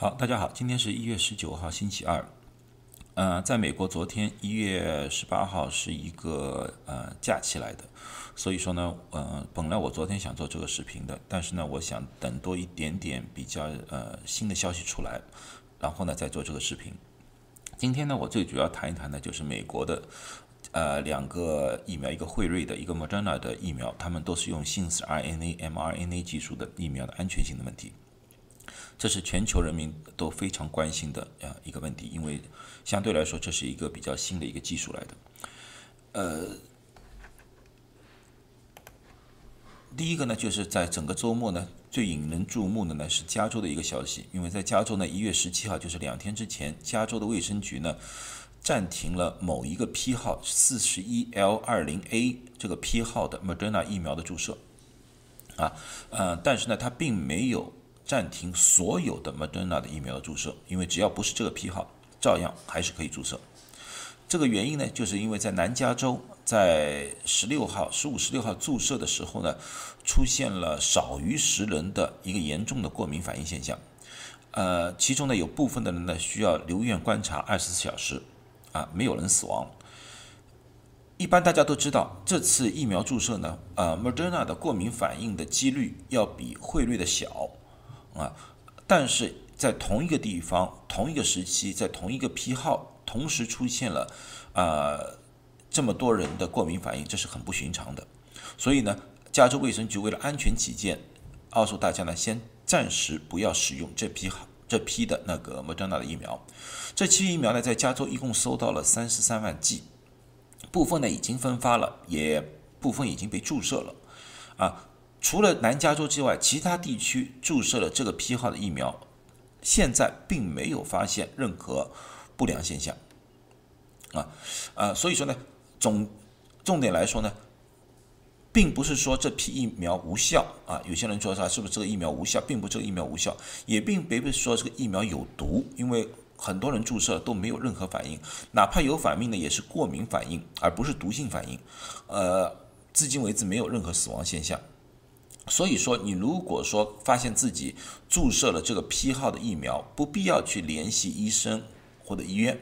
好，大家好，今天是一月十九号，星期二。呃，在美国，昨天一月十八号是一个呃假期来的，所以说呢，呃，本来我昨天想做这个视频的，但是呢，我想等多一点点比较呃新的消息出来，然后呢再做这个视频。今天呢，我最主要谈一谈呢，就是美国的呃两个疫苗，一个辉瑞的，一个 Moderna 的疫苗，他们都是用信使 RNA mRNA 技术的疫苗的安全性的问题。这是全球人民都非常关心的啊一个问题，因为相对来说这是一个比较新的一个技术来的。呃，第一个呢，就是在整个周末呢，最引人注目的呢是加州的一个消息，因为在加州呢，一月十七号就是两天之前，加州的卫生局呢暂停了某一个批号四十一 L 二零 A 这个批号的 Moderna 疫苗的注射啊，呃，但是呢，它并没有。暂停所有的 Moderna 的疫苗的注射，因为只要不是这个批号，照样还是可以注射。这个原因呢，就是因为在南加州，在十六号、十五、十六号注射的时候呢，出现了少于十人的一个严重的过敏反应现象。呃，其中呢有部分的人呢需要留院观察二十四小时，啊，没有人死亡。一般大家都知道，这次疫苗注射呢，呃，Moderna 的过敏反应的几率要比汇率的小。啊，但是在同一个地方、同一个时期，在同一个批号，同时出现了啊这么多人的过敏反应，这是很不寻常的。所以呢，加州卫生局为了安全起见，告诉大家呢，先暂时不要使用这批号这批的那个莫德纳的疫苗。这期疫苗呢，在加州一共收到了三十三万剂，部分呢已经分发了，也部分已经被注射了，啊。除了南加州之外，其他地区注射了这个批号的疫苗，现在并没有发现任何不良现象。啊，呃，所以说呢，总重点来说呢，并不是说这批疫苗无效啊。有些人说啥是不是这个疫苗无效，并不是这个疫苗无效，也并不是说这个疫苗有毒，因为很多人注射都没有任何反应，哪怕有反应呢，也是过敏反应，而不是毒性反应。呃，至今为止没有任何死亡现象。所以说，你如果说发现自己注射了这个批号的疫苗，不必要去联系医生或者医院，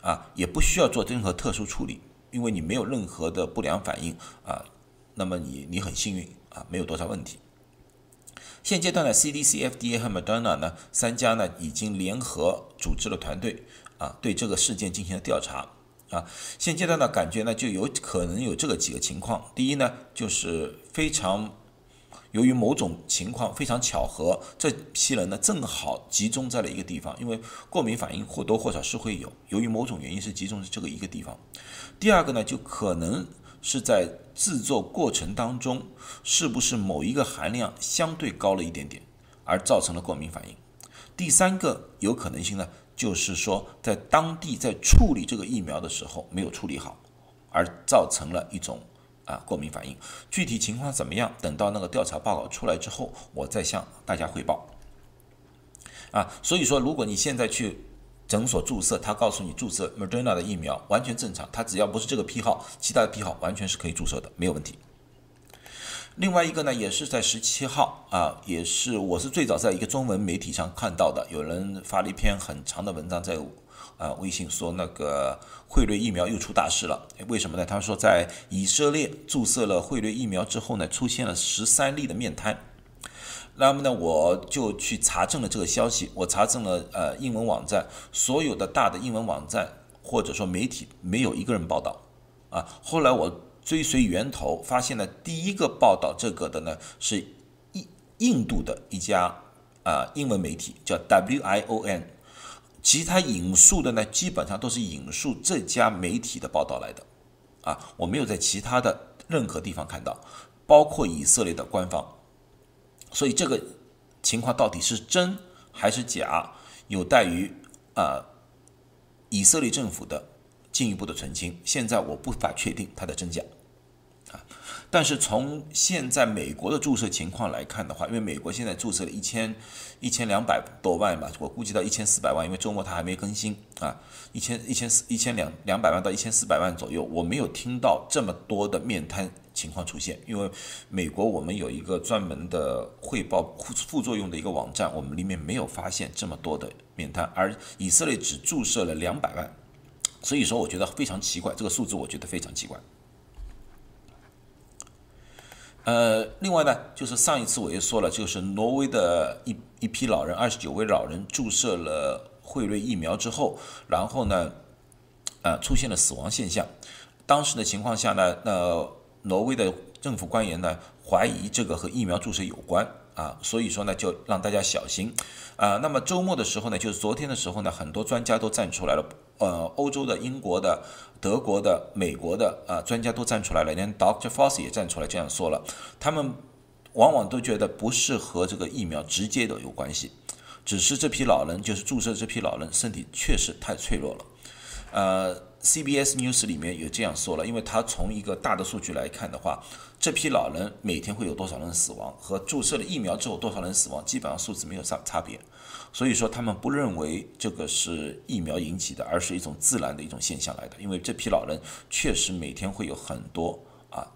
啊，也不需要做任何特殊处理，因为你没有任何的不良反应啊，那么你你很幸运啊，没有多少问题。现阶段呢，CDC、FDA 和 Moderna 呢三家呢已经联合组织了团队啊，对这个事件进行了调查啊。现阶段呢，感觉呢就有可能有这个几个情况，第一呢就是非常。由于某种情况非常巧合，这批人呢正好集中在了一个地方，因为过敏反应或多或少是会有。由于某种原因是集中在这个一个地方。第二个呢，就可能是在制作过程当中，是不是某一个含量相对高了一点点，而造成了过敏反应。第三个有可能性呢，就是说在当地在处理这个疫苗的时候没有处理好，而造成了一种。啊，过敏反应具体情况怎么样？等到那个调查报告出来之后，我再向大家汇报。啊，所以说，如果你现在去诊所注射，他告诉你注射 Moderna 的疫苗完全正常，他只要不是这个批号，其他的批号完全是可以注射的，没有问题。另外一个呢，也是在十七号啊，也是我是最早在一个中文媒体上看到的，有人发了一篇很长的文章在。啊，微信说那个汇瑞疫苗又出大事了，为什么呢？他说在以色列注射了汇瑞疫苗之后呢，出现了十三例的面瘫。那么呢，我就去查证了这个消息，我查证了呃英文网站，所有的大的英文网站或者说媒体没有一个人报道啊。后来我追随源头，发现了第一个报道这个的呢是印印度的一家啊英文媒体，叫 WION。其他引述的呢，基本上都是引述这家媒体的报道来的，啊，我没有在其他的任何地方看到，包括以色列的官方，所以这个情况到底是真还是假，有待于啊以色列政府的进一步的澄清。现在我不法确定它的真假。啊但是从现在美国的注射情况来看的话，因为美国现在注射了一千一千两百多万吧，我估计到一千四百万，因为周末它还没更新啊，一千一千四一千两两百万到一千四百万左右，我没有听到这么多的面瘫情况出现，因为美国我们有一个专门的汇报副副作用的一个网站，我们里面没有发现这么多的面瘫，而以色列只注射了两百万，所以说我觉得非常奇怪，这个数字我觉得非常奇怪。呃，另外呢，就是上一次我也说了，就是挪威的一一批老人，二十九位老人注射了辉瑞疫苗之后，然后呢，呃，出现了死亡现象。当时的情况下呢，那挪威的政府官员呢，怀疑这个和疫苗注射有关啊，所以说呢，就让大家小心啊。那么周末的时候呢，就是昨天的时候呢，很多专家都站出来了，呃，欧洲的、英国的。德国的、美国的啊专家都站出来了，连 Doctor Foss 也站出来这样说了。他们往往都觉得不是和这个疫苗直接的有关系，只是这批老人就是注射这批老人身体确实太脆弱了。呃，CBS News 里面有这样说了，因为他从一个大的数据来看的话，这批老人每天会有多少人死亡，和注射了疫苗之后多少人死亡，基本上数字没有差差别。所以说，他们不认为这个是疫苗引起的，而是一种自然的一种现象来的。因为这批老人确实每天会有很多啊，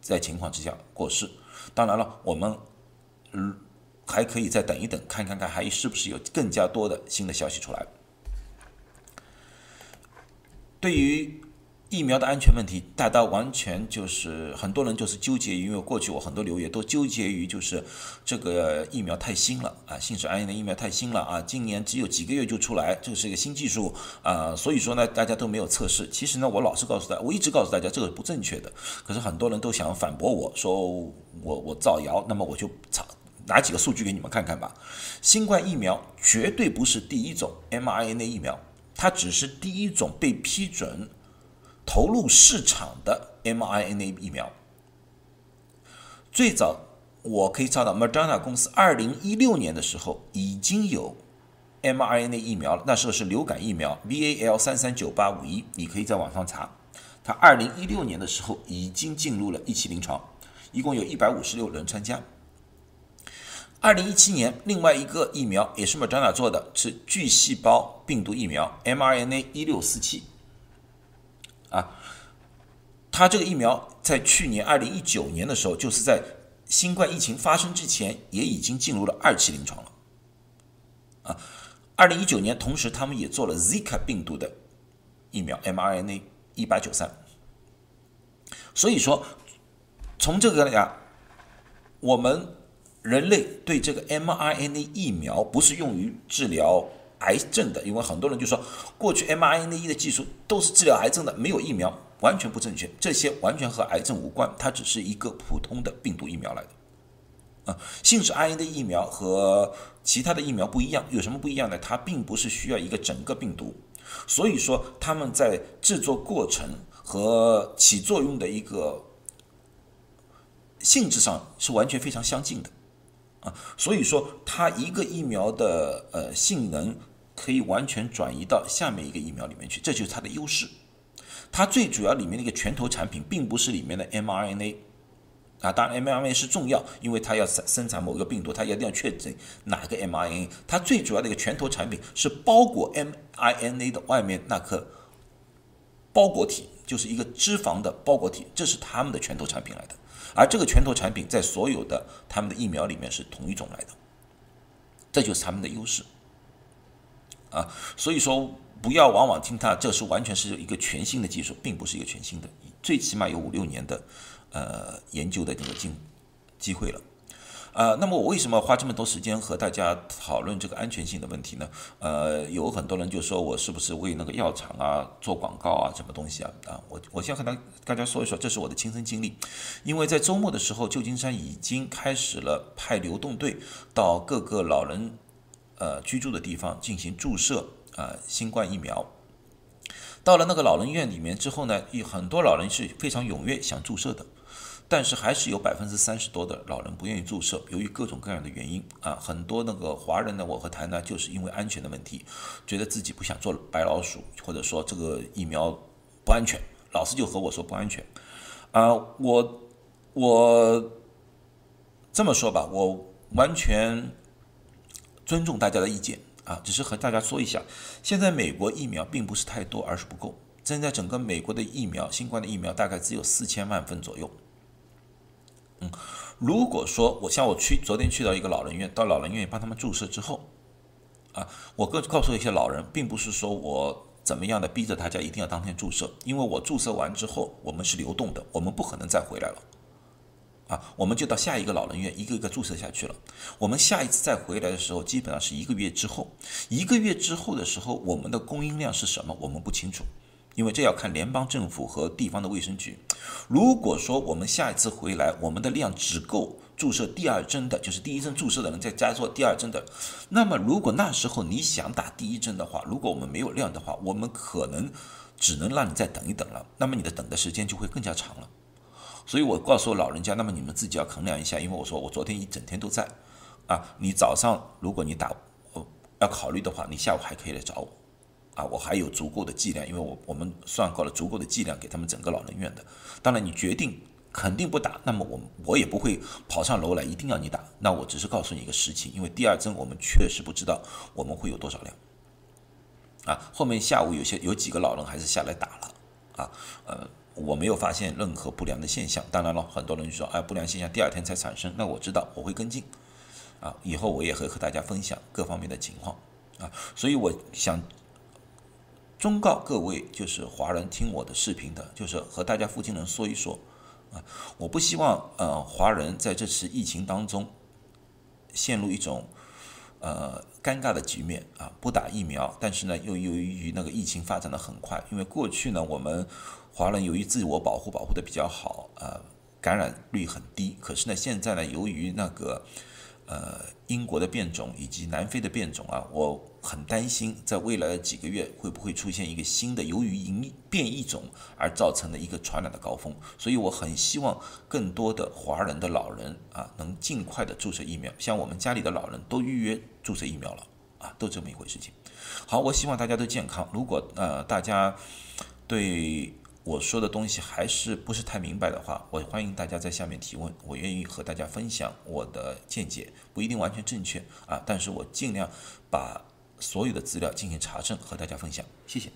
在情况之下过世。当然了，我们嗯还可以再等一等，看看看还是不是有更加多的新的消息出来。对于。疫苗的安全问题，大家完全就是很多人就是纠结，因为过去我很多留言都纠结于就是这个疫苗太新了啊，信使 RNA 疫苗太新了啊，今年只有几个月就出来，这是一个新技术啊，所以说呢，大家都没有测试。其实呢，我老是告诉大家，我一直告诉大家这个是不正确的。可是很多人都想反驳我说我我造谣，那么我就查拿几个数据给你们看看吧。新冠疫苗绝对不是第一种 mRNA 疫苗，它只是第一种被批准。投入市场的 mRNA 疫苗，最早我可以查到 Moderna 公司二零一六年的时候已经有 mRNA 疫苗了，那时候是流感疫苗 VAL 三三九八五一，你可以在网上查。它二零一六年的时候已经进入了一期临床，一共有一百五十六人参加。二零一七年，另外一个疫苗也是 Moderna 做的，是巨细胞病毒疫苗 mRNA 一六四七。啊，他这个疫苗在去年二零一九年的时候，就是在新冠疫情发生之前，也已经进入了二期临床了。啊，二零一九年，同时他们也做了 Zika 病毒的疫苗 mRNA 一八九三。所以说，从这个来讲，我们人类对这个 mRNA 疫苗不是用于治疗。癌症的，因为很多人就说，过去 mRNA 的技术都是治疗癌症的，没有疫苗，完全不正确。这些完全和癌症无关，它只是一个普通的病毒疫苗来的。啊，信使 RNA 疫苗和其他的疫苗不一样，有什么不一样呢？它并不是需要一个整个病毒，所以说他们在制作过程和起作用的一个性质上是完全非常相近的。啊，所以说它一个疫苗的呃性能。可以完全转移到下面一个疫苗里面去，这就是它的优势。它最主要里面的一个拳头产品，并不是里面的 mRNA 啊，当然 mRNA 是重要，因为它要生生产某个病毒，它一定要确诊哪个 mRNA。它最主要的一个拳头产品是包裹 mRNA 的外面那颗包裹体，就是一个脂肪的包裹体，这是他们的拳头产品来的。而这个拳头产品在所有的他们的疫苗里面是同一种来的，这就是他们的优势。啊，所以说不要往往听它，这是完全是一个全新的技术，并不是一个全新的，最起码有五六年的呃研究的这个经机会了。啊，那么我为什么花这么多时间和大家讨论这个安全性的问题呢？呃，有很多人就说我是不是为那个药厂啊做广告啊，什么东西啊？啊，我我先和大大家说一说，这是我的亲身经历，因为在周末的时候，旧金山已经开始了派流动队到各个老人。呃，居住的地方进行注射啊，新冠疫苗。到了那个老人院里面之后呢，有很多老人是非常踊跃想注射的，但是还是有百分之三十多的老人不愿意注射，由于各种各样的原因啊，很多那个华人呢，我和谈呢，就是因为安全的问题，觉得自己不想做白老鼠，或者说这个疫苗不安全，老师就和我说不安全啊，我我这么说吧，我完全。尊重大家的意见啊，只是和大家说一下，现在美国疫苗并不是太多，而是不够。现在整个美国的疫苗，新冠的疫苗大概只有四千万份左右，嗯，如果说我像我去昨天去到一个老人院，到老人院帮他们注射之后，啊，我告告诉一些老人，并不是说我怎么样的逼着大家一定要当天注射，因为我注射完之后，我们是流动的，我们不可能再回来了。啊，我们就到下一个老人院，一个一个注射下去了。我们下一次再回来的时候，基本上是一个月之后。一个月之后的时候，我们的供应量是什么？我们不清楚，因为这要看联邦政府和地方的卫生局。如果说我们下一次回来，我们的量只够注射第二针的，就是第一针注射的人再加做第二针的，那么如果那时候你想打第一针的话，如果我们没有量的话，我们可能只能让你再等一等了。那么你的等的时间就会更加长了。所以我告诉老人家，那么你们自己要衡量一下，因为我说我昨天一整天都在，啊，你早上如果你打，要考虑的话，你下午还可以来找我，啊，我还有足够的剂量，因为我我们算够了足够的剂量给他们整个老人院的。当然，你决定肯定不打，那么我我也不会跑上楼来一定要你打，那我只是告诉你一个实情，因为第二针我们确实不知道我们会有多少量，啊，后面下午有些有几个老人还是下来打了，啊，呃。我没有发现任何不良的现象。当然了，很多人说，哎，不良现象第二天才产生，那我知道，我会跟进。啊，以后我也会和大家分享各方面的情况。啊，所以我想忠告各位，就是华人听我的视频的，就是和大家附近人说一说。啊，我不希望呃华人在这次疫情当中陷入一种呃尴尬的局面啊，不打疫苗，但是呢又由于那个疫情发展的很快，因为过去呢我们。华人由于自我保护保护的比较好，呃，感染率很低。可是呢，现在呢，由于那个呃英国的变种以及南非的变种啊，我很担心在未来的几个月会不会出现一个新的由于因变异种而造成的一个传染的高峰。所以我很希望更多的华人的老人啊，能尽快的注射疫苗。像我们家里的老人都预约注射疫苗了啊，都这么一回事情。好，我希望大家都健康。如果呃大家对我说的东西还是不是太明白的话，我欢迎大家在下面提问，我愿意和大家分享我的见解，不一定完全正确啊，但是我尽量把所有的资料进行查证和大家分享，谢谢。